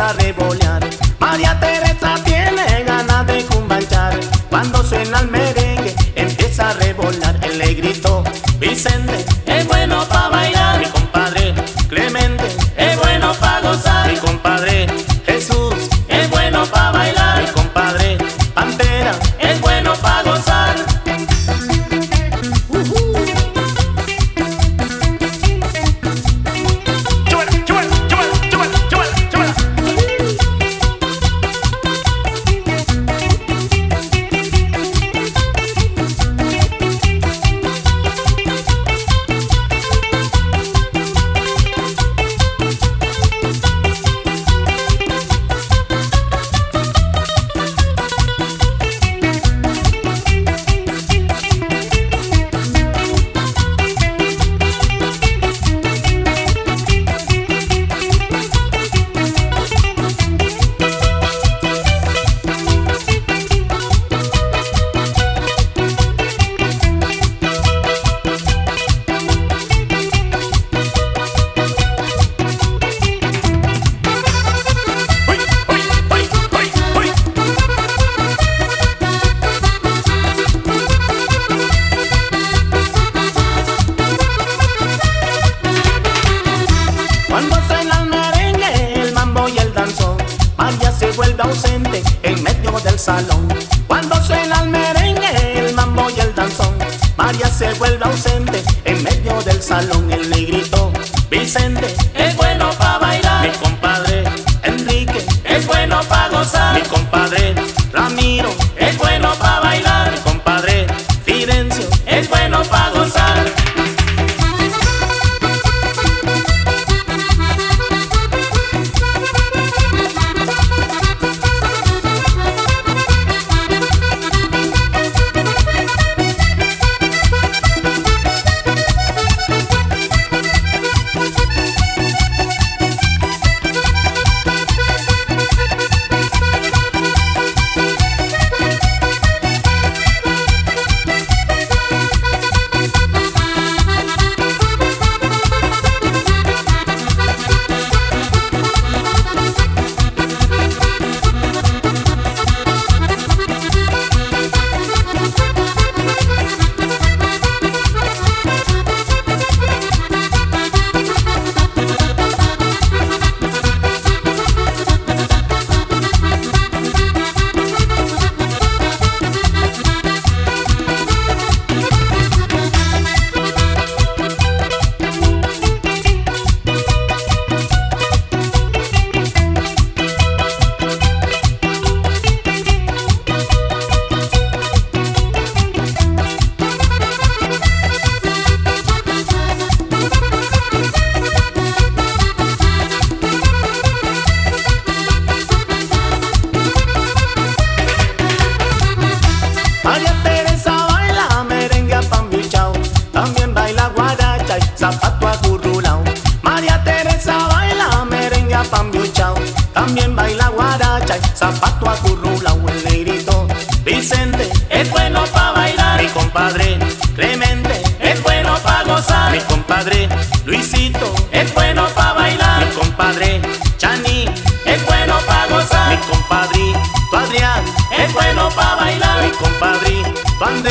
a revolear. María Teresa tiene ganas de cumbanchar. Cuando suena el merengue empieza a revolar. Él le gritó, Vicente, es bueno pa' bailar. Mi compadre Clemente, es bueno pa' gozar. Mi compadre Jesús, es bueno pa' bailar. Mi compadre Pantera, es bueno vuelve ausente en medio del salón. Cuando suena el merengue, el mambo y el danzón, María se vuelve ausente en medio del salón. El negrito Vicente María Teresa baila merengue apambichao, también baila guaracha y zapato acurrulao. María Teresa baila merengue apambichao, también baila guaracha y zapato acurrulao. El negrito Vicente es bueno pa' bailar, mi compadre Clemente es bueno pa' gozar, mi compadre compadre Adrián